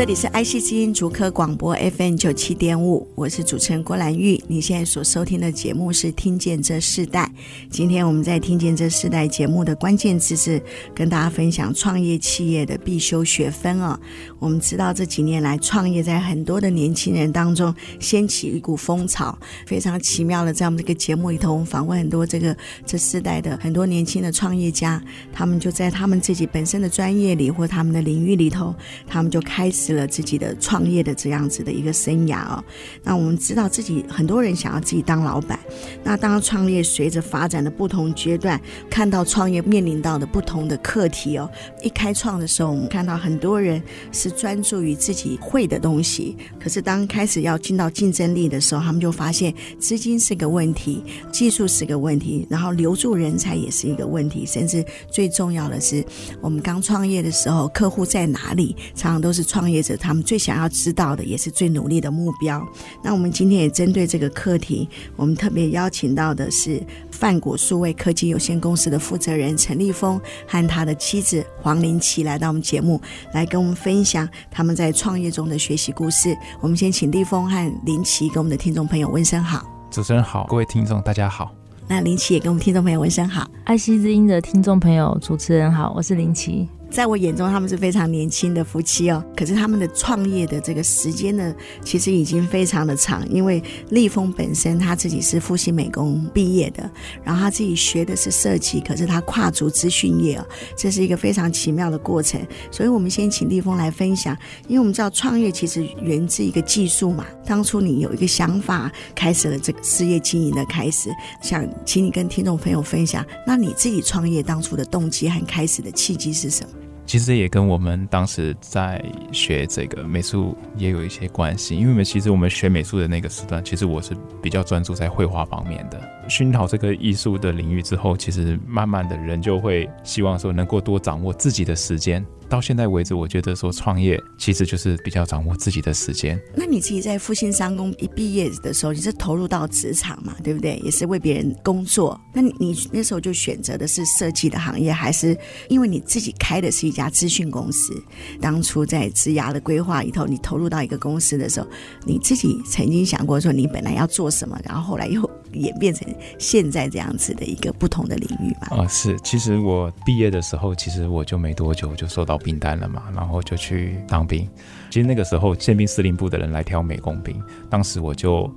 这里是爱惜之音竹科广播 FM 九七点五，我是主持人郭兰玉。你现在所收听的节目是《听见这世代》。今天我们在《听见这世代》节目的关键字是跟大家分享创业企业的必修学分哦。我们知道这几年来，创业在很多的年轻人当中掀起一股风潮，非常奇妙的，在我们这个节目里头，我们访问很多这个这世代的很多年轻的创业家，他们就在他们自己本身的专业里或他们的领域里头，他们就开始。了自己的创业的这样子的一个生涯哦，那我们知道自己很多人想要自己当老板，那当创业随着发展的不同阶段，看到创业面临到的不同的课题哦。一开创的时候，我们看到很多人是专注于自己会的东西，可是当开始要进到竞争力的时候，他们就发现资金是个问题，技术是个问题，然后留住人才也是一个问题，甚至最重要的是，我们刚创业的时候，客户在哪里，常常都是创业。他们最想要知道的，也是最努力的目标。那我们今天也针对这个课题，我们特别邀请到的是泛果数位科技有限公司的负责人陈立峰和他的妻子黄玲琦来到我们节目，来跟我们分享他们在创业中的学习故事。我们先请立峰和玲琦跟我们的听众朋友问声好。主持人好，各位听众大家好。那玲琦也跟我们听众朋友问声好。爱惜之音的听众朋友，主持人好，我是玲琦。在我眼中，他们是非常年轻的夫妻哦。可是他们的创业的这个时间呢，其实已经非常的长。因为立峰本身他自己是复兴美工毕业的，然后他自己学的是设计，可是他跨足资讯业哦，这是一个非常奇妙的过程。所以我们先请立峰来分享，因为我们知道创业其实源自一个技术嘛。当初你有一个想法，开始了这个事业经营的开始，想请你跟听众朋友分享，那你自己创业当初的动机和开始的契机是什么？其实也跟我们当时在学这个美术也有一些关系，因为其实我们学美术的那个时段，其实我是比较专注在绘画方面的。熏陶这个艺术的领域之后，其实慢慢的人就会希望说能够多掌握自己的时间。到现在为止，我觉得说创业其实就是比较掌握自己的时间。那你自己在复兴商工一毕业的时候，你是投入到职场嘛，对不对？也是为别人工作。那你你那时候就选择的是设计的行业，还是因为你自己开的是一家资讯公司？当初在职涯的规划里头，你投入到一个公司的时候，你自己曾经想过说你本来要做什么，然后后来又演变成现在这样子的一个不同的领域嘛？啊，是。其实我毕业的时候，其实我就没多久就收到。兵单了嘛，然后就去当兵。其实那个时候宪兵司令部的人来挑美工兵，当时我就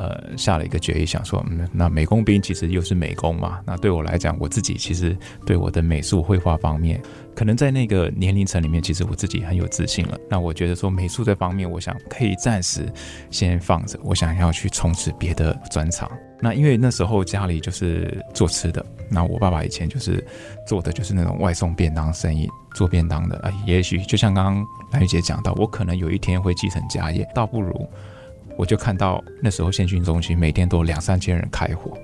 呃下了一个决议，想说，嗯，那美工兵其实又是美工嘛，那对我来讲，我自己其实对我的美术绘画方面，可能在那个年龄层里面，其实我自己很有自信了。那我觉得说美术这方面，我想可以暂时先放着，我想要去从事别的专长。那因为那时候家里就是做吃的，那我爸爸以前就是做的就是那种外送便当生意，做便当的。哎，也许就像刚刚兰玉姐讲到，我可能有一天会继承家业，倒不如我就看到那时候县训中心每天都有两三千人开火，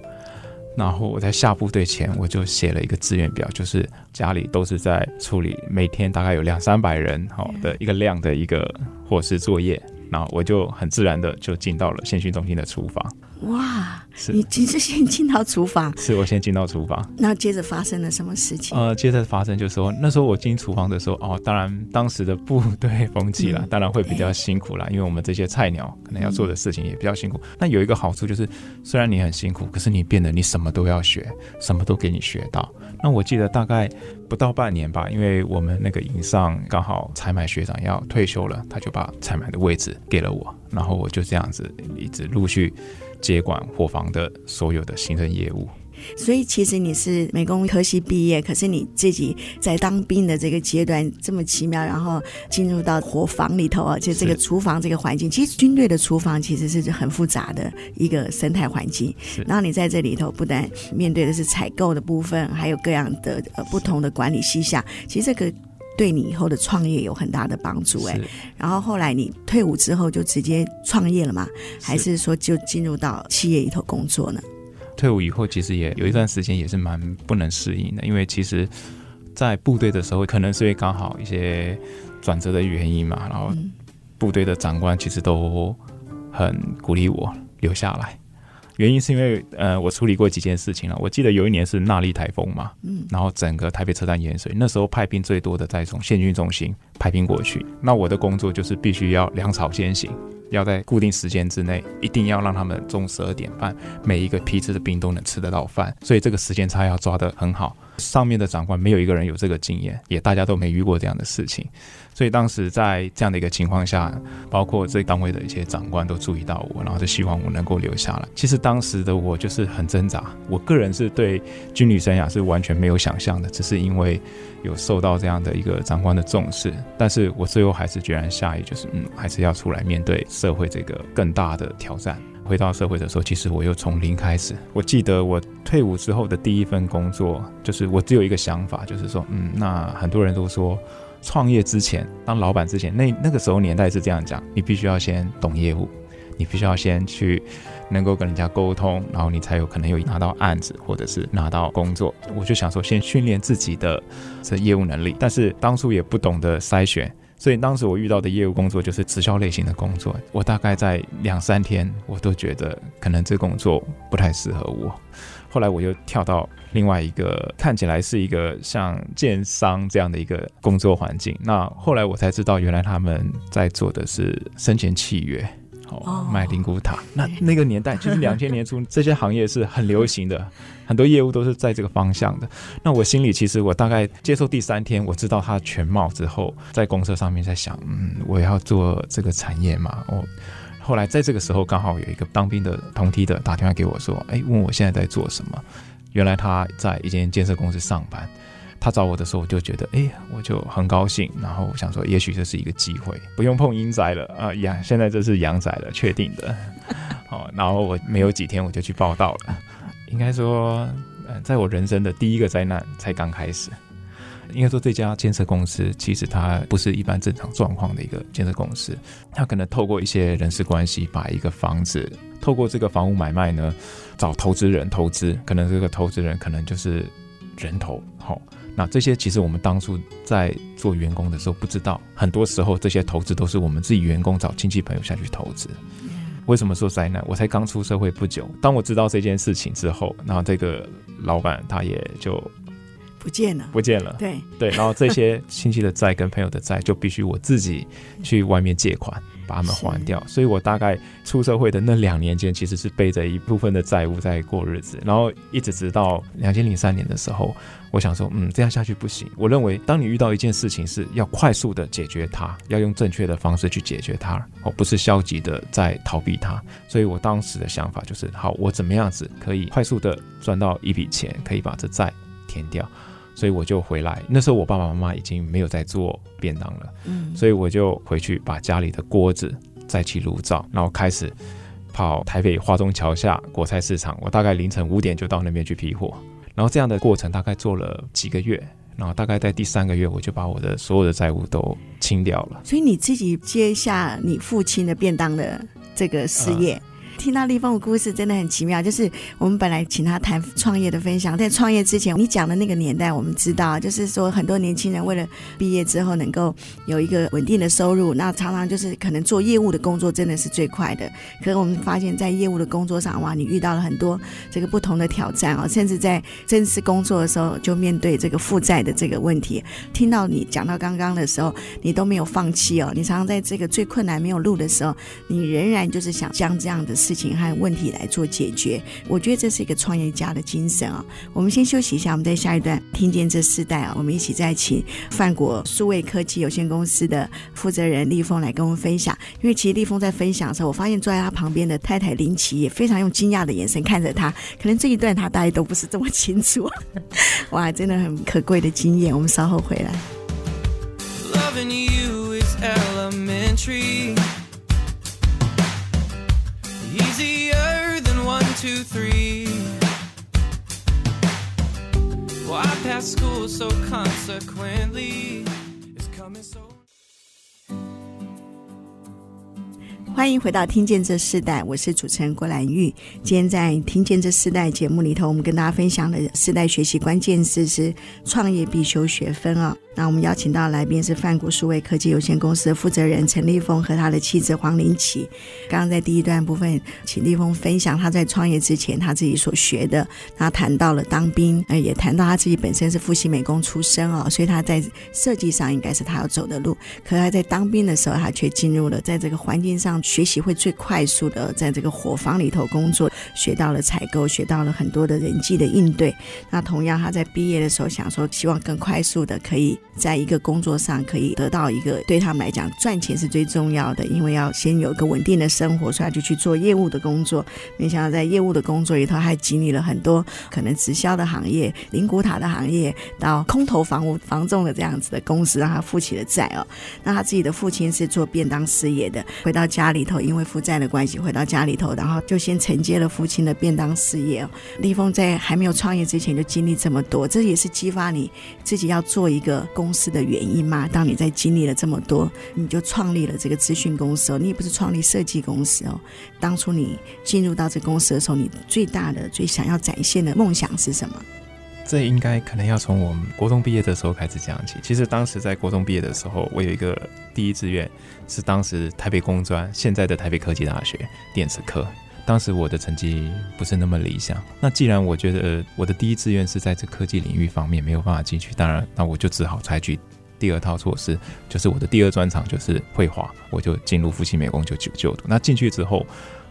然后我在下部队前，我就写了一个志愿表，就是家里都是在处理每天大概有两三百人好的一个量的一个伙食作业。然后我就很自然的就进到了县训中心的厨房。哇，是你其实先进到厨房？是我先进到厨房。那接着发生了什么事情？呃，接着发生就是说，那时候我进厨房的时候，哦，当然当时的部队风气啦，嗯、当然会比较辛苦啦，因为我们这些菜鸟可能要做的事情也比较辛苦。那、嗯、有一个好处就是，虽然你很辛苦，可是你变得你什么都要学，什么都给你学到。那我记得大概不到半年吧，因为我们那个营上刚好采买学长要退休了，他就把采买的位置给了我，然后我就这样子一直陆续接管伙房的所有的行政业务。所以其实你是美工科系毕业，可是你自己在当兵的这个阶段这么奇妙，然后进入到伙房里头啊，就这个厨房这个环境，其实军队的厨房其实是很复杂的一个生态环境。然后你在这里头不但面对的是采购的部分，还有各样的呃不同的管理细项，其实这个对你以后的创业有很大的帮助哎。然后后来你退伍之后就直接创业了吗？还是说就进入到企业里头工作呢？退伍以后，其实也有一段时间也是蛮不能适应的，因为其实，在部队的时候，可能是因为刚好一些转折的原因嘛，然后部队的长官其实都很鼓励我留下来。原因是因为，呃，我处理过几件事情了。我记得有一年是纳莉台风嘛，嗯，然后整个台北车站淹水，那时候派兵最多的在从县军中心派兵过去。那我的工作就是必须要粮草先行，要在固定时间之内，一定要让他们中午十二点半每一个批次的兵都能吃得到饭，所以这个时间差要抓得很好。上面的长官没有一个人有这个经验，也大家都没遇过这样的事情。所以当时在这样的一个情况下，包括这单位的一些长官都注意到我，然后就希望我能够留下来。其实当时的我就是很挣扎，我个人是对军旅生涯是完全没有想象的，只是因为有受到这样的一个长官的重视，但是我最后还是决然下意，就是嗯，还是要出来面对社会这个更大的挑战。回到社会的时候，其实我又从零开始。我记得我退伍之后的第一份工作，就是我只有一个想法，就是说，嗯，那很多人都说。创业之前，当老板之前，那那个时候年代是这样讲，你必须要先懂业务，你必须要先去能够跟人家沟通，然后你才有可能有拿到案子或者是拿到工作。我就想说，先训练自己的这业务能力，但是当初也不懂得筛选，所以当时我遇到的业务工作就是直销类型的工作。我大概在两三天，我都觉得可能这工作不太适合我。后来我又跳到另外一个看起来是一个像建商这样的一个工作环境。那后来我才知道，原来他们在做的是生前契约，哦，卖灵骨塔。那那个年代，其实两千年初这些行业是很流行的，很多业务都是在这个方向的。那我心里其实我大概接受第三天，我知道它的全貌之后，在公车上面在想，嗯，我要做这个产业嘛，哦。后来在这个时候，刚好有一个当兵的同梯的打电话给我，说：“哎，问我现在在做什么？”原来他在一间建设公司上班。他找我的时候，我就觉得，哎，我就很高兴。然后我想说，也许这是一个机会，不用碰阴宅了啊！阳，现在这是阳宅了，确定的。好，然后我没有几天，我就去报到了。应该说，嗯，在我人生的第一个灾难才刚开始。应该说，这家建设公司其实它不是一般正常状况的一个建设公司，它可能透过一些人事关系，把一个房子透过这个房屋买卖呢，找投资人投资，可能这个投资人可能就是人头。好，那这些其实我们当初在做员工的时候不知道，很多时候这些投资都是我们自己员工找亲戚朋友下去投资。为什么说灾难？我才刚出社会不久，当我知道这件事情之后，然后这个老板他也就。不见了，不见了。对对，然后这些亲戚的债跟朋友的债，就必须我自己去外面借款把他们还掉。所以我大概出社会的那两年间，其实是背着一部分的债务在过日子。然后一直直到两千零三年的时候，我想说，嗯，这样下去不行。我认为，当你遇到一件事情，是要快速的解决它，要用正确的方式去解决它，而不是消极的在逃避它。所以我当时的想法就是，好，我怎么样子可以快速的赚到一笔钱，可以把这债填掉。所以我就回来，那时候我爸爸妈妈已经没有在做便当了，嗯，所以我就回去把家里的锅子再起炉灶，然后开始跑台北华中桥下果菜市场，我大概凌晨五点就到那边去批货，然后这样的过程大概做了几个月，然后大概在第三个月我就把我的所有的债务都清掉了。所以你自己接下你父亲的便当的这个事业。嗯听到立峰的故事真的很奇妙，就是我们本来请他谈创业的分享，在创业之前，你讲的那个年代，我们知道，就是说很多年轻人为了毕业之后能够有一个稳定的收入，那常常就是可能做业务的工作真的是最快的。可是我们发现，在业务的工作上，哇，你遇到了很多这个不同的挑战哦，甚至在正式工作的时候就面对这个负债的这个问题。听到你讲到刚刚的时候，你都没有放弃哦，你常常在这个最困难没有路的时候，你仍然就是想将这样的。事情和问题来做解决，我觉得这是一个创业家的精神啊。我们先休息一下，我们在下一段听见这世代啊，我们一起再请梵果数位科技有限公司的负责人立峰来跟我们分享。因为其实立峰在分享的时候，我发现坐在他旁边的太太林琦也非常用惊讶的眼神看着他，可能这一段他大概都不是这么清楚。哇，真的很可贵的经验。我们稍后回来。Loving you is elementary. Two, three. Well, I passed school, so consequently, it's coming so. 欢迎回到《听见这世代》，我是主持人郭兰玉。今天在《听见这世代》节目里头，我们跟大家分享的世代学习关键字是创业必修学分啊。那我们邀请到来宾是泛谷数位科技有限公司的负责人陈立峰和他的妻子黄玲琦。刚刚在第一段部分，请立峰分享他在创业之前他自己所学的。他谈到了当兵，呃，也谈到他自己本身是复习美工出身哦，所以他在设计上应该是他要走的路。可他在当兵的时候，他却进入了在这个环境上学习会最快速的，在这个伙房里头工作，学到了采购，学到了很多的人际的应对。那同样，他在毕业的时候想说，希望更快速的可以。在一个工作上可以得到一个，对他们来讲赚钱是最重要的，因为要先有一个稳定的生活，所以他就去做业务的工作。没想到在业务的工作里头，还经历了很多可能直销的行业、灵骨塔的行业，到空投房屋房仲的这样子的公司，让他负起了债哦。那他自己的父亲是做便当事业的，回到家里头，因为负债的关系，回到家里头，然后就先承接了父亲的便当事业哦。立峰在还没有创业之前就经历这么多，这也是激发你自己要做一个公。司的原因吗？当你在经历了这么多，你就创立了这个资讯公司哦。你也不是创立设计公司哦。当初你进入到这公司的时候，你最大的、最想要展现的梦想是什么？这应该可能要从我们国中毕业的时候开始讲起。其实当时在国中毕业的时候，我有一个第一志愿是当时台北工专，现在的台北科技大学电子科。当时我的成绩不是那么理想，那既然我觉得我的第一志愿是在这科技领域方面没有办法进去，当然那我就只好采取第二套措施，就是我的第二专长就是绘画，我就进入复兴美工就就就读。那进去之后，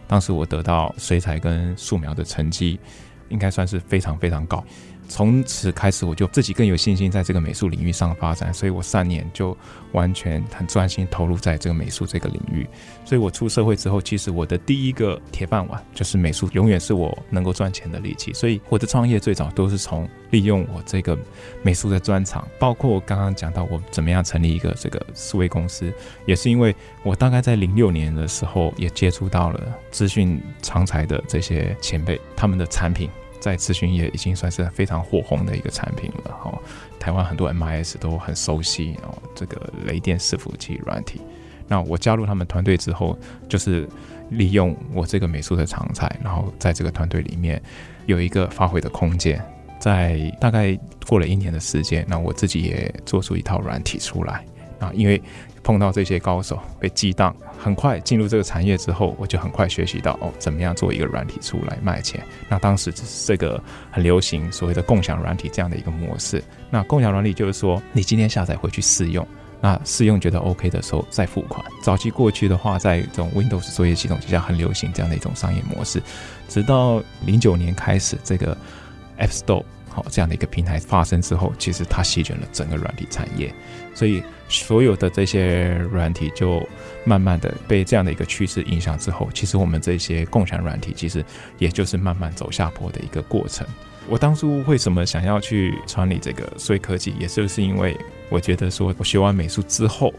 当时我得到水彩跟素描的成绩，应该算是非常非常高。从此开始，我就自己更有信心在这个美术领域上发展，所以我三年就完全很专心投入在这个美术这个领域。所以我出社会之后，其实我的第一个铁饭碗就是美术，永远是我能够赚钱的利器。所以我的创业最早都是从利用我这个美术的专长，包括我刚刚讲到我怎么样成立一个这个数位公司，也是因为我大概在零六年的时候也接触到了资讯长才的这些前辈，他们的产品。在资讯业已经算是非常火红的一个产品了哈，台湾很多 MIS 都很熟悉哦，这个雷电伺服器软体。那我加入他们团队之后，就是利用我这个美术的长才，然后在这个团队里面有一个发挥的空间。在大概过了一年的时间，那我自己也做出一套软体出来啊，因为。碰到这些高手被激荡，很快进入这个产业之后，我就很快学习到哦，怎么样做一个软体出来卖钱。那当时只是这个很流行所谓的共享软体这样的一个模式。那共享软体就是说，你今天下载回去试用，那试用觉得 OK 的时候再付款。早期过去的话，在这种 Windows 作业系统之下很流行这样的一种商业模式，直到零九年开始这个 App Store。好，这样的一个平台发生之后，其实它席卷了整个软体产业，所以所有的这些软体就慢慢的被这样的一个趋势影响之后，其实我们这些共享软体其实也就是慢慢走下坡的一个过程。我当初为什么想要去创立这个数位科技，也就是因为我觉得说，我学完美术之后，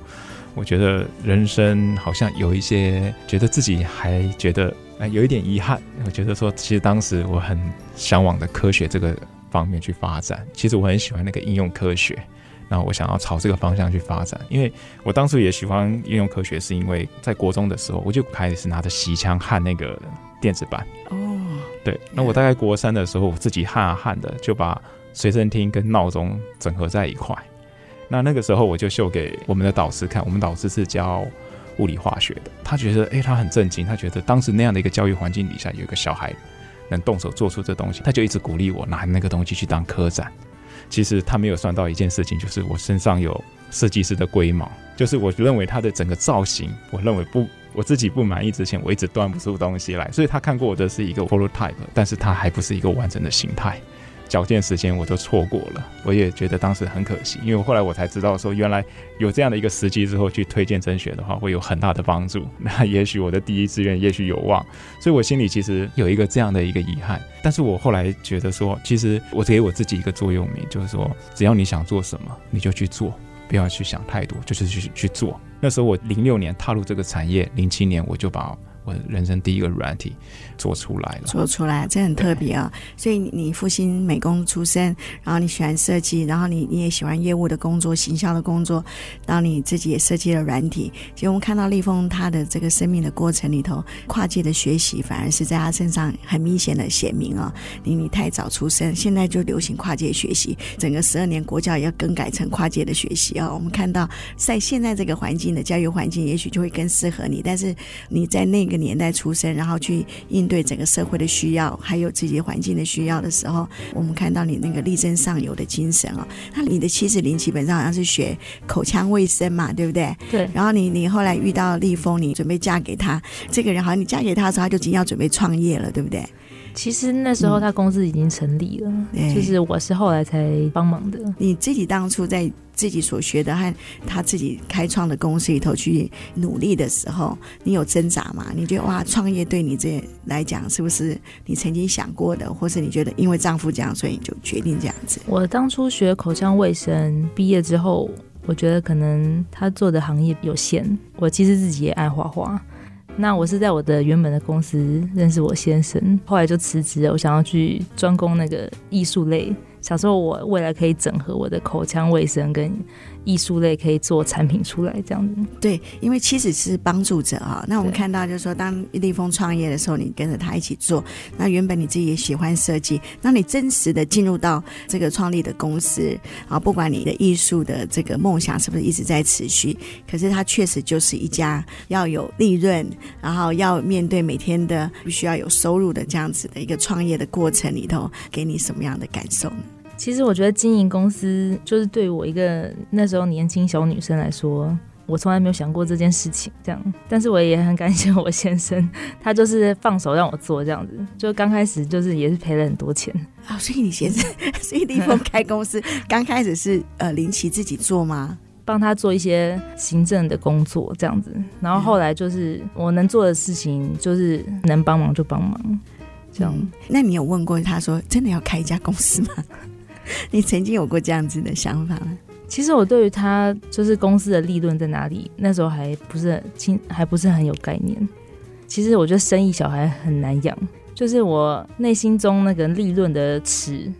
我觉得人生好像有一些觉得自己还觉得哎有一点遗憾。我觉得说，其实当时我很向往的科学这个。方面去发展，其实我很喜欢那个应用科学，那我想要朝这个方向去发展。因为我当初也喜欢应用科学，是因为在国中的时候，我就开始拿着习枪焊那个电子板。哦，对，那我大概国三的时候，我自己焊啊焊的，就把随身听跟闹钟整合在一块。那那个时候我就秀给我们的导师看，我们导师是教物理化学的，他觉得，诶，他很震惊，他觉得当时那样的一个教育环境底下，有一个小孩。能动手做出这东西，他就一直鼓励我拿那个东西去当科展。其实他没有算到一件事情，就是我身上有设计师的龟毛，就是我认为他的整个造型，我认为不，我自己不满意之前，我一直端不出东西来。所以他看过我的是一个 prototype，但是他还不是一个完整的形态。矫健时间我都错过了，我也觉得当时很可惜，因为后来我才知道说，原来有这样的一个时机之后去推荐甄选的话，会有很大的帮助。那也许我的第一志愿也许有望，所以我心里其实有一个这样的一个遗憾。但是我后来觉得说，其实我给我自己一个座右铭，就是说，只要你想做什么，你就去做，不要去想太多，就是去去做。那时候我零六年踏入这个产业，零七年我就把。我人生第一个软体做出来了，做出来，这很特别啊、哦。所以你复兴美工出身，然后你喜欢设计，然后你你也喜欢业务的工作、行销的工作，然后你自己也设计了软体。其实我们看到立峰他的这个生命的过程里头，跨界的学习反而是在他身上很明显的显明啊、哦。你你太早出生，现在就流行跨界学习，整个十二年国教也要更改成跨界的学习啊、哦。我们看到在现在这个环境的教育环境，也许就会更适合你，但是你在那个年代出生，然后去应对整个社会的需要，还有自己环境的需要的时候，我们看到你那个力争上游的精神哦。那你的妻子林基本上好像是学口腔卫生嘛，对不对？对。然后你你后来遇到立峰，你准备嫁给他，这个人好像你嫁给他的时候，他就已经要准备创业了，对不对？其实那时候他公司已经成立了，嗯、就是我是后来才帮忙的。你自己当初在自己所学的和他自己开创的公司里头去努力的时候，你有挣扎吗？你觉得哇，创业对你这来讲是不是你曾经想过的，或是你觉得因为丈夫这样，所以你就决定这样子？我当初学口腔卫生，毕业之后，我觉得可能他做的行业有限。我其实自己也爱画画。那我是在我的原本的公司认识我先生，后来就辞职了。我想要去专攻那个艺术类。想说我未来可以整合我的口腔卫生跟艺术类，可以做产品出来这样子。对，因为妻子是帮助者啊。那我们看到就是说，当立峰创业的时候，你跟着他一起做。那原本你自己也喜欢设计，那你真实的进入到这个创立的公司啊，不管你的艺术的这个梦想是不是一直在持续，可是它确实就是一家要有利润，然后要面对每天的必须要有收入的这样子的一个创业的过程里头，给你什么样的感受呢？其实我觉得经营公司，就是对于我一个那时候年轻小女生来说，我从来没有想过这件事情。这样，但是我也很感谢我先生，他就是放手让我做这样子。就刚开始就是也是赔了很多钱 啊、哦。所以你先生，所以立峰开公司刚开始是呃林奇自己做吗？帮他做一些行政的工作这样子。然后后来就是我能做的事情，就是能帮忙就帮忙。这样、嗯，那你有问过他说真的要开一家公司吗？你曾经有过这样子的想法吗？其实我对于他就是公司的利润在哪里，那时候还不是很清，还不是很有概念。其实我觉得生意小孩很难养，就是我内心中那个利润的尺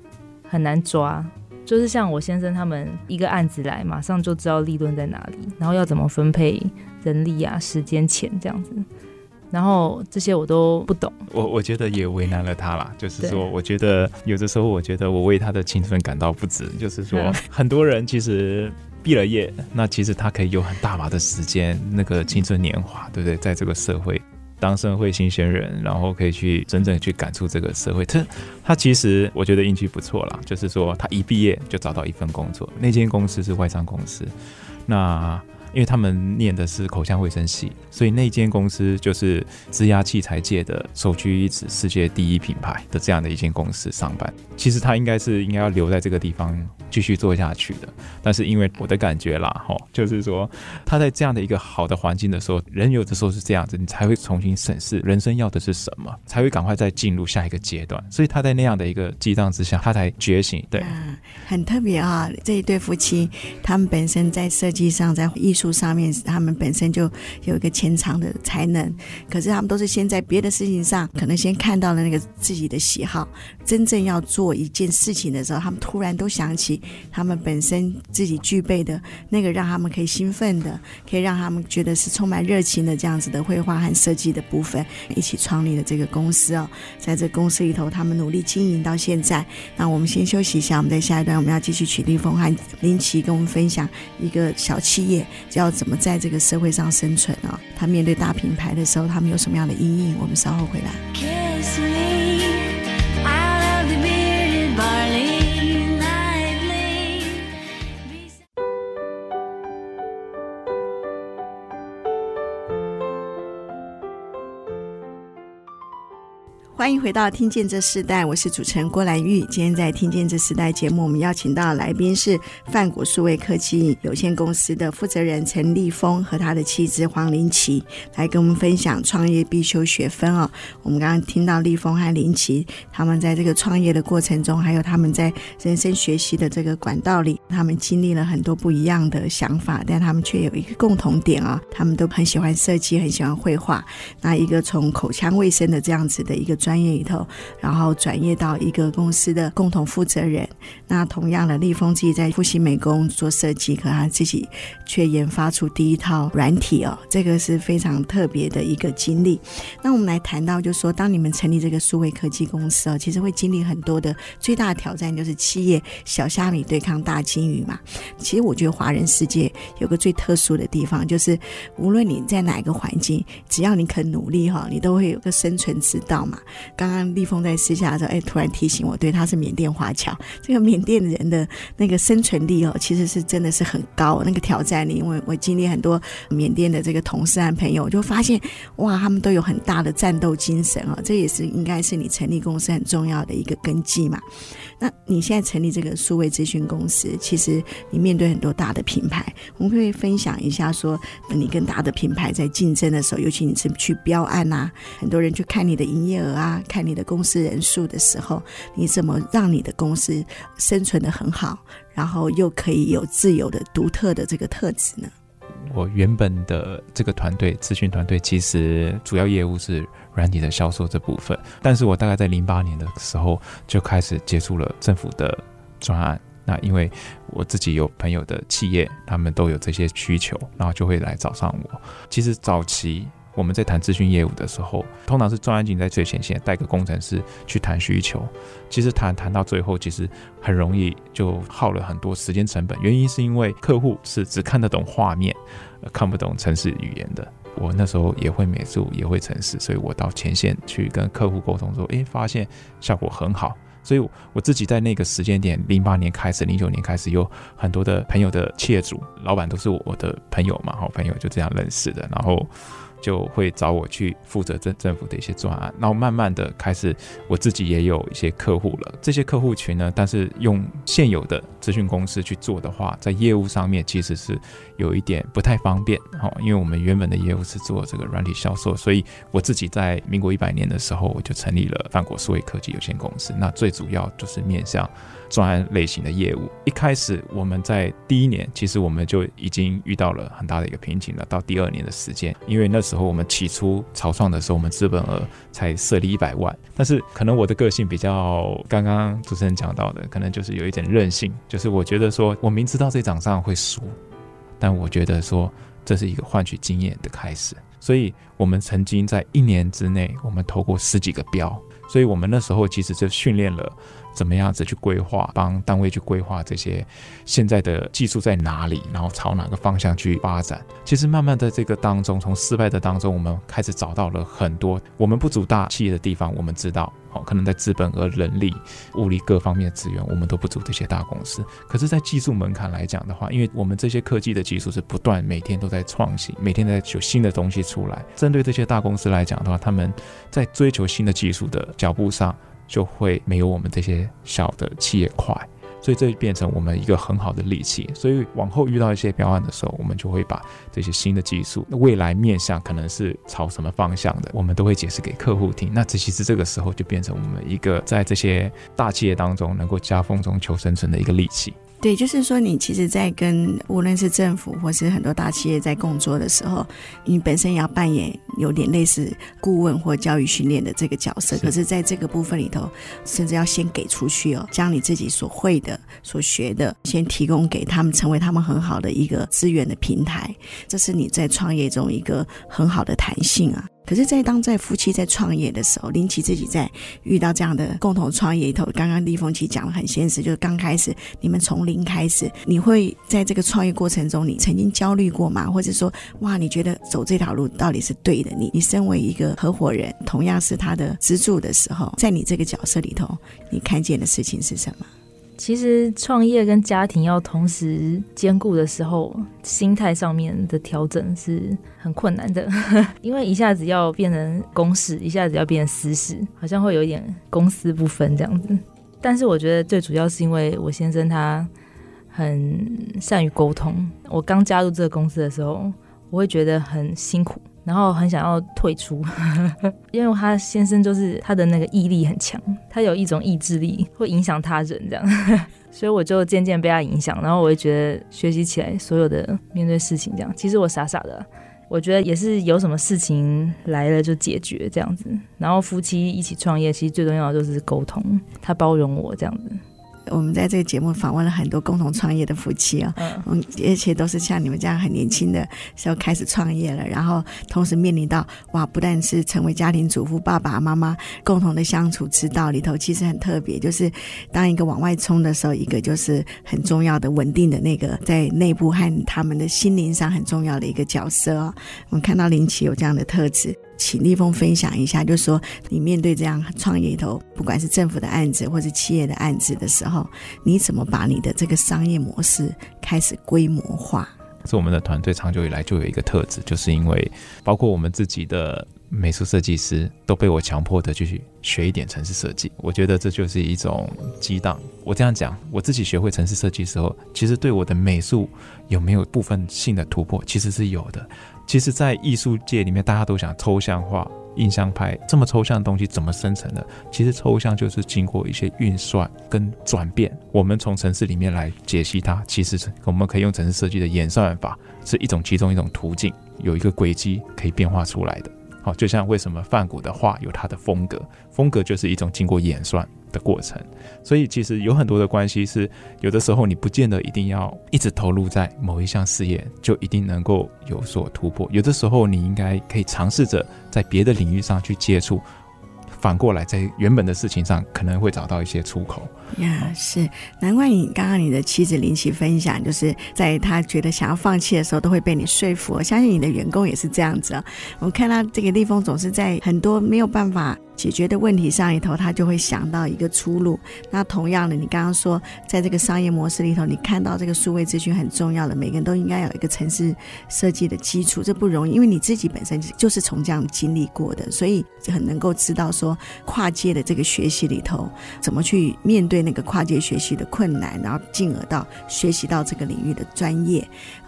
很难抓。就是像我先生他们一个案子来，马上就知道利润在哪里，然后要怎么分配人力啊、时间、钱这样子。然后这些我都不懂，我我觉得也为难了他啦。就是说，我觉得有的时候，我觉得我为他的青春感到不值。就是说，很多人其实毕了业，那其实他可以有很大把的时间，那个青春年华，对不对？在这个社会当社会新鲜人，然后可以去真正去感触这个社会。他他其实我觉得运气不错啦，就是说他一毕业就找到一份工作，那间公司是外商公司，那。因为他们念的是口腔卫生系，所以那间公司就是制牙器材界的首屈一指、世界第一品牌的这样的一间公司上班。其实他应该是应该要留在这个地方继续做下去的，但是因为我的感觉啦，哈，就是说他在这样的一个好的环境的时候，人有的时候是这样子，你才会重新审视人生要的是什么，才会赶快再进入下一个阶段。所以他在那样的一个激荡之下，他才觉醒。对，很特别啊，这一对夫妻，他们本身在设计上，在艺术上面，他们本身就有一个潜藏的才能，可是他们都是先在别的事情上，可能先看到了那个自己的喜好，真正要做一件事情的时候，他们突然都想起他们本身自己具备的那个让他们可以兴奋的，可以让他们觉得是充满热情的这样子的绘画和设计的部分，一起创立了这个公司哦。在这公司里头，他们努力经营到现在。那我们先休息一下，我们在下一段我们要继续取立峰和林奇跟我们分享一个小企业要怎么在这个社会上生存啊。他面对大品牌的时候，他们有什么样的阴影？我们稍后回来。欢迎回到《听见这世代》，我是主持人郭兰玉。今天在《听见这世代》节目，我们邀请到的来宾是泛谷数位科技有限公司的负责人陈立峰和他的妻子黄玲琦，来跟我们分享创业必修学分哦。我们刚刚听到立峰和林奇他们在这个创业的过程中，还有他们在人生学习的这个管道里，他们经历了很多不一样的想法，但他们却有一个共同点啊、哦，他们都很喜欢设计，很喜欢绘画。那一个从口腔卫生的这样子的一个。专业里头，然后转业到一个公司的共同负责人。那同样的，立峰自己在复兴美工做设计，可他自己却研发出第一套软体哦，这个是非常特别的一个经历。那我们来谈到，就是说，当你们成立这个数位科技公司哦，其实会经历很多的最大的挑战，就是企业小虾米对抗大鲸鱼嘛。其实我觉得华人世界有个最特殊的地方，就是无论你在哪个环境，只要你肯努力哈，你都会有个生存之道嘛。刚刚立峰在私下的时候，哎，突然提醒我，对，他是缅甸华侨。这个缅甸人的那个生存力哦，其实是真的是很高，那个挑战力。因为我经历很多缅甸的这个同事和朋友，就发现哇，他们都有很大的战斗精神啊，这也是应该是你成立公司很重要的一个根基嘛。那你现在成立这个数位咨询公司，其实你面对很多大的品牌，我们可以分享一下说，你跟大的品牌在竞争的时候，尤其你是去标案啊，很多人去看你的营业额啊，看你的公司人数的时候，你怎么让你的公司生存得很好，然后又可以有自由的独特的这个特质呢？我原本的这个团队，咨询团队，其实主要业务是软体的销售这部分。但是我大概在零八年的时候就开始接触了政府的专案。那因为我自己有朋友的企业，他们都有这些需求，然后就会来找上我。其实早期。我们在谈资讯业务的时候，通常是专案经理在最前线带个工程师去谈需求。其实谈谈到最后，其实很容易就耗了很多时间成本。原因是因为客户是只看得懂画面，看不懂城市语言的。我那时候也会美术，也会城市，所以我到前线去跟客户沟通说，诶，发现效果很好。所以我自己在那个时间点，零八年开始，零九年开始，有很多的朋友的企业主老板都是我的朋友嘛，好朋友就这样认识的，然后。就会找我去负责政政府的一些专案，然后慢慢的开始，我自己也有一些客户了。这些客户群呢，但是用现有的资讯公司去做的话，在业务上面其实是有一点不太方便。哦，因为我们原本的业务是做这个软体销售，所以我自己在民国一百年的时候，我就成立了梵果数位科技有限公司。那最主要就是面向。专案类型的业务，一开始我们在第一年，其实我们就已经遇到了很大的一个瓶颈了。到第二年的时间，因为那时候我们起初草创的时候，我们资本额才设立一百万，但是可能我的个性比较，刚刚主持人讲到的，可能就是有一点任性，就是我觉得说我明知道这场仗会输，但我觉得说这是一个换取经验的开始，所以我们曾经在一年之内，我们投过十几个标，所以我们那时候其实就训练了。怎么样子去规划，帮单位去规划这些现在的技术在哪里，然后朝哪个方向去发展？其实慢慢的这个当中，从失败的当中，我们开始找到了很多我们不足大企业的地方。我们知道，哦，可能在资本和人力、物力各方面的资源，我们都不足这些大公司。可是，在技术门槛来讲的话，因为我们这些科技的技术是不断每天都在创新，每天在有新的东西出来。针对这些大公司来讲的话，他们在追求新的技术的脚步上。就会没有我们这些小的企业快，所以这变成我们一个很好的利器。所以往后遇到一些标案的时候，我们就会把这些新的技术，未来面向可能是朝什么方向的，我们都会解释给客户听。那这其实这个时候就变成我们一个在这些大企业当中能够夹缝中求生存的一个利器。对，就是说，你其实，在跟无论是政府或是很多大企业在工作的时候，你本身也要扮演有点类似顾问或教育训练的这个角色。可是，在这个部分里头，甚至要先给出去哦，将你自己所会的、所学的，先提供给他们，成为他们很好的一个资源的平台。这是你在创业中一个很好的弹性啊。可是，在当在夫妻在创业的时候，林奇自己在遇到这样的共同创业里头，刚刚立峰其实讲得很现实，就是刚开始你们从零开始，你会在这个创业过程中，你曾经焦虑过吗？或者说，哇，你觉得走这条路到底是对的？你你身为一个合伙人，同样是他的支柱的时候，在你这个角色里头，你看见的事情是什么？其实创业跟家庭要同时兼顾的时候，心态上面的调整是很困难的，因为一下子要变成公事，一下子要变成私事，好像会有一点公私不分这样子。但是我觉得最主要是因为我先生他很善于沟通。我刚加入这个公司的时候，我会觉得很辛苦。然后很想要退出，因为他先生就是他的那个毅力很强，他有一种意志力会影响他人这样，所以我就渐渐被他影响，然后我就觉得学习起来所有的面对事情这样，其实我傻傻的，我觉得也是有什么事情来了就解决这样子，然后夫妻一起创业，其实最重要的就是沟通，他包容我这样子。我们在这个节目访问了很多共同创业的夫妻哦，嗯，而且都是像你们这样很年轻的时候开始创业了，然后同时面临到哇，不但是成为家庭主妇，爸爸妈妈共同的相处之道里头，其实很特别，就是当一个往外冲的时候，一个就是很重要的稳定的那个在内部和他们的心灵上很重要的一个角色哦。我们看到林奇有这样的特质。请立峰分享一下，就是说你面对这样创业里头，不管是政府的案子或是企业的案子的时候，你怎么把你的这个商业模式开始规模化？是我们的团队长久以来就有一个特质，就是因为包括我们自己的美术设计师都被我强迫的去学一点城市设计。我觉得这就是一种激荡。我这样讲，我自己学会城市设计的时候，其实对我的美术有没有部分性的突破，其实是有的。其实，在艺术界里面，大家都想抽象化、印象派这么抽象的东西怎么生成的？其实抽象就是经过一些运算跟转变。我们从城市里面来解析它，其实是我们可以用城市设计的演算法，是一种其中一种途径，有一个轨迹可以变化出来的。好，就像为什么梵谷的画有它的风格，风格就是一种经过演算的过程。所以其实有很多的关系是，有的时候你不见得一定要一直投入在某一项事业，就一定能够有所突破。有的时候你应该可以尝试着在别的领域上去接触。反过来，在原本的事情上可能会找到一些出口。呀，是难怪你刚刚你的妻子林奇分享，就是在他觉得想要放弃的时候，都会被你说服。我相信你的员工也是这样子啊。我看到这个立峰总是在很多没有办法解决的问题上里头，他就会想到一个出路。那同样的，你刚刚说，在这个商业模式里头，你看到这个数位资讯很重要的，每个人都应该有一个城市设计的基础，这不容易，因为你自己本身就是从这样经历过的，所以很能够知道说跨界的这个学习里头，怎么去面对对那个跨界学习的困难，然后进而到学习到这个领域的专业。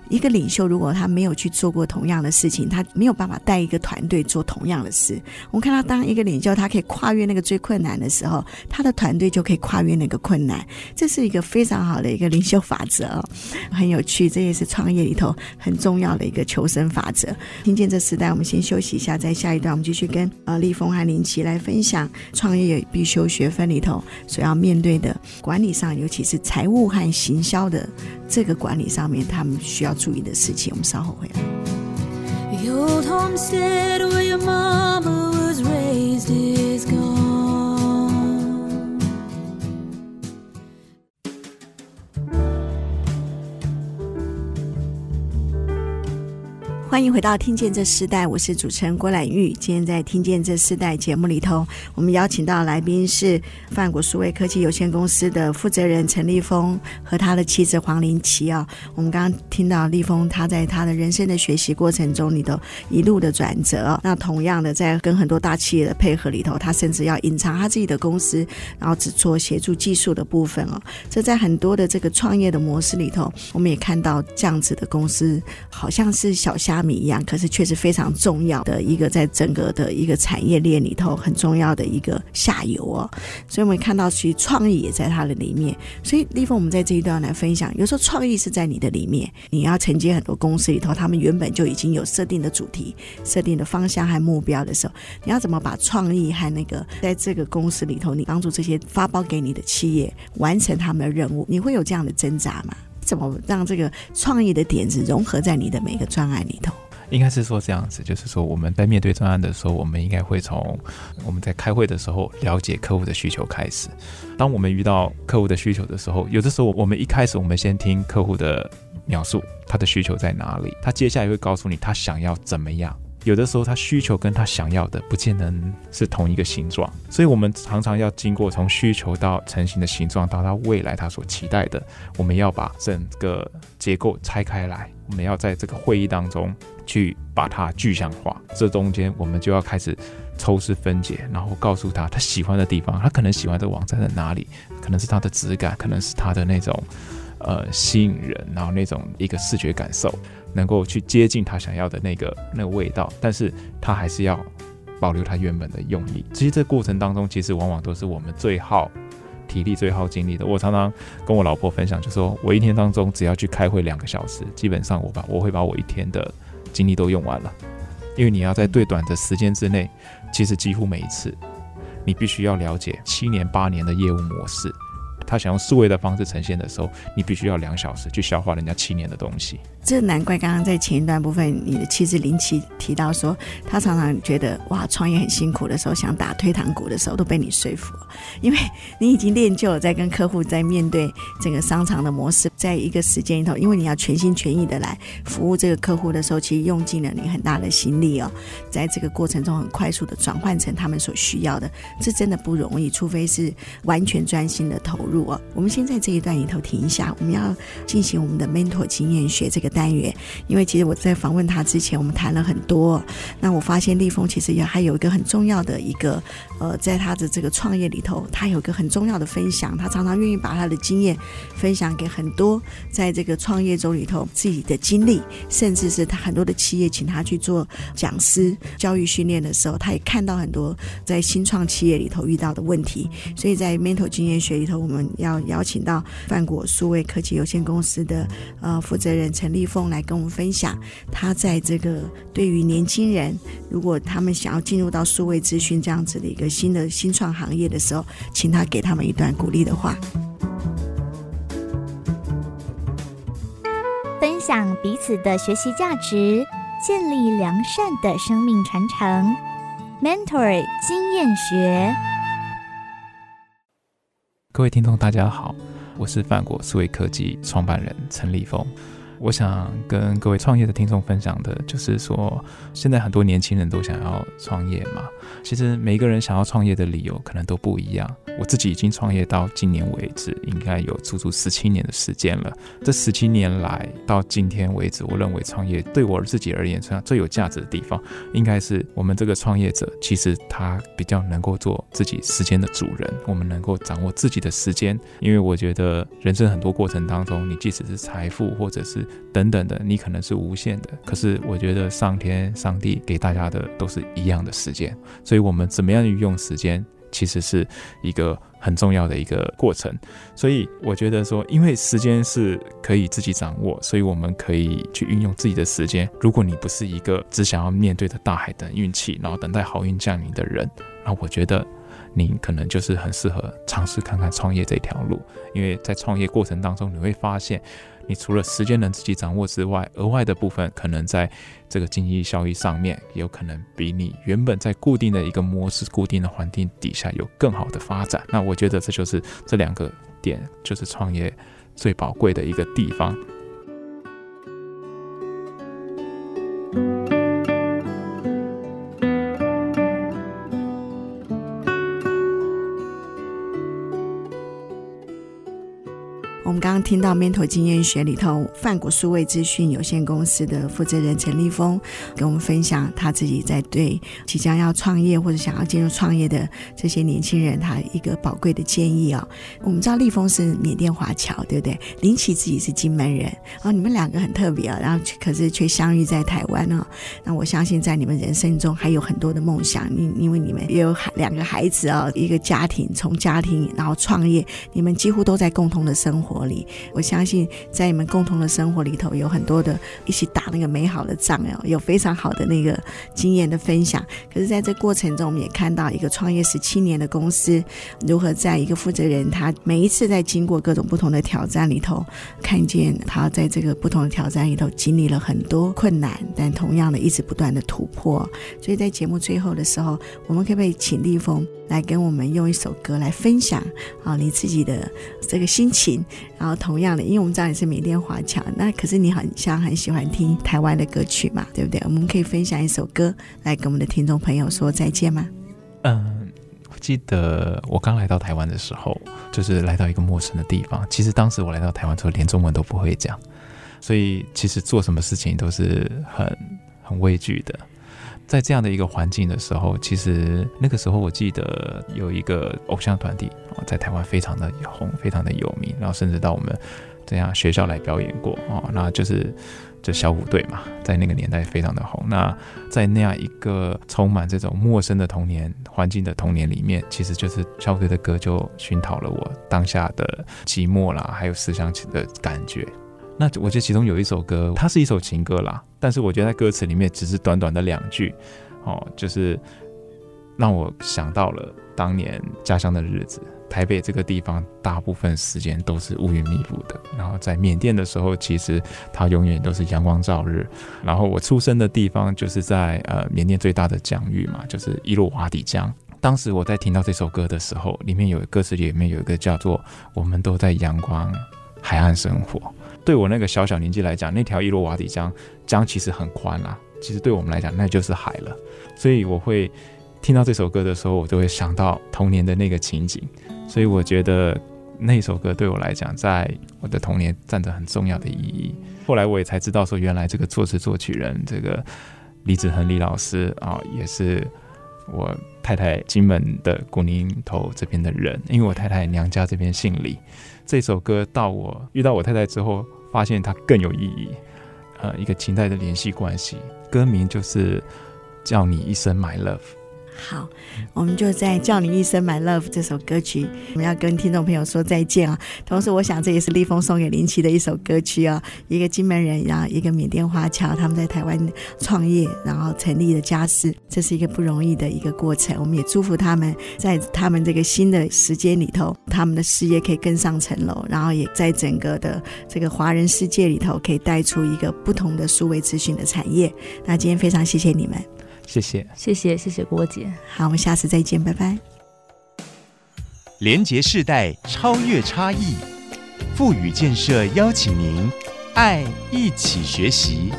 一个领袖，如果他没有去做过同样的事情，他没有办法带一个团队做同样的事。我们看到，当一个领袖，他可以跨越那个最困难的时候，他的团队就可以跨越那个困难。这是一个非常好的一个领袖法则哦，很有趣。这也是创业里头很重要的一个求生法则。听见这时代，我们先休息一下，在下一段我们继续跟呃立峰和林奇来分享创业必修学分里头所要面对的管理上，尤其是财务和行销的这个管理上面，他们需要。注意的事情，我们稍后回来。欢迎回到《听见这世代》，我是主持人郭兰玉。今天在《听见这世代》节目里头，我们邀请到来宾是泛谷数位科技有限公司的负责人陈立峰和他的妻子黄林奇啊。我们刚刚听到立峰他在他的人生的学习过程中里头一路的转折。那同样的，在跟很多大企业的配合里头，他甚至要隐藏他自己的公司，然后只做协助技术的部分哦。这在很多的这个创业的模式里头，我们也看到这样子的公司，好像是小虾。米一样，可是却是非常重要的一个，在整个的一个产业链里头很重要的一个下游哦。所以我们看到，其实创意也在它的里面。所以立峰，我们在这一段来分享，有时候创意是在你的里面，你要承接很多公司里头，他们原本就已经有设定的主题、设定的方向和目标的时候，你要怎么把创意和那个在这个公司里头，你帮助这些发包给你的企业完成他们的任务，你会有这样的挣扎吗？怎么让这个创意的点子融合在你的每个专案里头？应该是说这样子，就是说我们在面对专案的时候，我们应该会从我们在开会的时候了解客户的需求开始。当我们遇到客户的需求的时候，有的时候我们一开始我们先听客户的描述，他的需求在哪里，他接下来会告诉你他想要怎么样。有的时候他需求跟他想要的不见得是同一个形状，所以我们常常要经过从需求到成型的形状，到他未来他所期待的，我们要把整个结构拆开来，我们要在这个会议当中去把它具象化。这中间我们就要开始抽丝分解，然后告诉他他喜欢的地方，他可能喜欢这个网站在哪里，可能是他的质感，可能是他的那种呃吸引人，然后那种一个视觉感受。能够去接近他想要的那个那个味道，但是他还是要保留他原本的用意。其实这过程当中，其实往往都是我们最耗体力、最耗精力的。我常常跟我老婆分享，就说我一天当中只要去开会两个小时，基本上我把我会把我一天的精力都用完了。因为你要在最短的时间之内，其实几乎每一次，你必须要了解七年八年的业务模式。他想用数位的方式呈现的时候，你必须要两小时去消化人家七年的东西。这难怪刚刚在前一段部分，你的妻子林奇提到说，他常常觉得哇，创业很辛苦的时候，想打退堂鼓的时候，都被你说服，因为你已经练就了在跟客户在面对整个商场的模式，在一个时间里头，因为你要全心全意的来服务这个客户的时候，其实用尽了你很大的心力哦，在这个过程中很快速的转换成他们所需要的，这真的不容易，除非是完全专心的投入。我们先在这一段里头停一下，我们要进行我们的 mentor 经验学这个单元。因为其实我在访问他之前，我们谈了很多。那我发现立峰其实也还有一个很重要的一个，呃，在他的这个创业里头，他有一个很重要的分享。他常常愿意把他的经验分享给很多在这个创业中里头自己的经历，甚至是他很多的企业请他去做讲师、教育训练的时候，他也看到很多在新创企业里头遇到的问题。所以在 mentor 经验学里头，我们要邀请到梵果数位科技有限公司的呃负责人陈立峰来跟我们分享，他在这个对于年轻人，如果他们想要进入到数位资讯这样子的一个新的新创行业的时候，请他给他们一段鼓励的话，分享彼此的学习价值，建立良善的生命传承，Mentor 经验学。各位听众，大家好，我是泛国思维科技创办人陈立峰。我想跟各位创业的听众分享的，就是说，现在很多年轻人都想要创业嘛。其实每一个人想要创业的理由可能都不一样。我自己已经创业到今年为止，应该有足足十七年的时间了。这十七年来到今天为止，我认为创业对我自己而言上，最有价值的地方，应该是我们这个创业者，其实他比较能够做自己时间的主人。我们能够掌握自己的时间，因为我觉得人生很多过程当中，你即使是财富或者是等等的，你可能是无限的。可是我觉得上天、上帝给大家的都是一样的时间，所以我们怎么样运用时间，其实是一个很重要的一个过程。所以我觉得说，因为时间是可以自己掌握，所以我们可以去运用自己的时间。如果你不是一个只想要面对着大海等运气，然后等待好运降临的人，那我觉得你可能就是很适合尝试看看创业这条路。因为在创业过程当中，你会发现。你除了时间能自己掌握之外，额外的部分可能在这个经济效益上面，有可能比你原本在固定的一个模式、固定的环境底下有更好的发展。那我觉得这就是这两个点，就是创业最宝贵的一个地方。听到 Mentor 经验学里头，泛谷数位资讯有限公司的负责人陈立峰跟我们分享他自己在对即将要创业或者想要进入创业的这些年轻人，他一个宝贵的建议哦。我们知道立峰是缅甸华侨，对不对？林奇自己是金门人，哦，你们两个很特别啊，然后可是却相遇在台湾哦。那我相信在你们人生中还有很多的梦想，因因为你们也有两个孩子哦，一个家庭，从家庭然后创业，你们几乎都在共同的生活里。我相信在你们共同的生活里头，有很多的一起打那个美好的仗哦，有非常好的那个经验的分享。可是，在这过程中，我们也看到一个创业十七年的公司，如何在一个负责人他每一次在经过各种不同的挑战里头，看见他在这个不同的挑战里头经历了很多困难，但同样的一直不断的突破。所以在节目最后的时候，我们可不可以请立峰来跟我们用一首歌来分享啊你自己的这个心情。然后同样的，因为我们知道你是缅甸华侨，那可是你很像很喜欢听台湾的歌曲嘛，对不对？我们可以分享一首歌来跟我们的听众朋友说再见吗？嗯，我记得我刚来到台湾的时候，就是来到一个陌生的地方。其实当时我来到台湾之后，连中文都不会讲，所以其实做什么事情都是很很畏惧的。在这样的一个环境的时候，其实那个时候我记得有一个偶像团体在台湾非常的红，非常的有名，然后甚至到我们这样学校来表演过哦，那就是这小虎队嘛，在那个年代非常的红。那在那样一个充满这种陌生的童年环境的童年里面，其实就是小虎队的歌就熏陶了我当下的寂寞啦，还有思乡的感觉。那我觉得其中有一首歌，它是一首情歌啦，但是我觉得在歌词里面只是短短的两句，哦，就是让我想到了当年家乡的日子。台北这个地方大部分时间都是乌云密布的，然后在缅甸的时候，其实它永远都是阳光照日。然后我出生的地方就是在呃缅甸最大的疆域嘛，就是伊洛瓦底江。当时我在听到这首歌的时候，里面有歌词里面有一个叫做“我们都在阳光海岸生活”。对我那个小小年纪来讲，那条伊洛瓦底江江其实很宽啊，其实对我们来讲那就是海了。所以我会听到这首歌的时候，我就会想到童年的那个情景。所以我觉得那首歌对我来讲，在我的童年占着很重要的意义。后来我也才知道说，原来这个作词作曲人这个李子恒李老师啊，也是我太太金门的古宁头这边的人，因为我太太娘家这边姓李。这首歌到我遇到我太太之后。发现它更有意义，呃，一个情感的联系关系。歌名就是叫你一声 My Love。好，我们就在叫你一声 My Love 这首歌曲，我们要跟听众朋友说再见啊。同时，我想这也是立峰送给林奇的一首歌曲啊。一个金门人，然后一个缅甸华侨，他们在台湾创业，然后成立了家室，这是一个不容易的一个过程。我们也祝福他们在他们这个新的时间里头，他们的事业可以更上层楼，然后也在整个的这个华人世界里头，可以带出一个不同的数位资讯的产业。那今天非常谢谢你们。谢谢，谢谢，谢谢郭姐。好，我们下次再见，拜拜。连结世代，超越差异，富予建设邀请您，爱一起学习。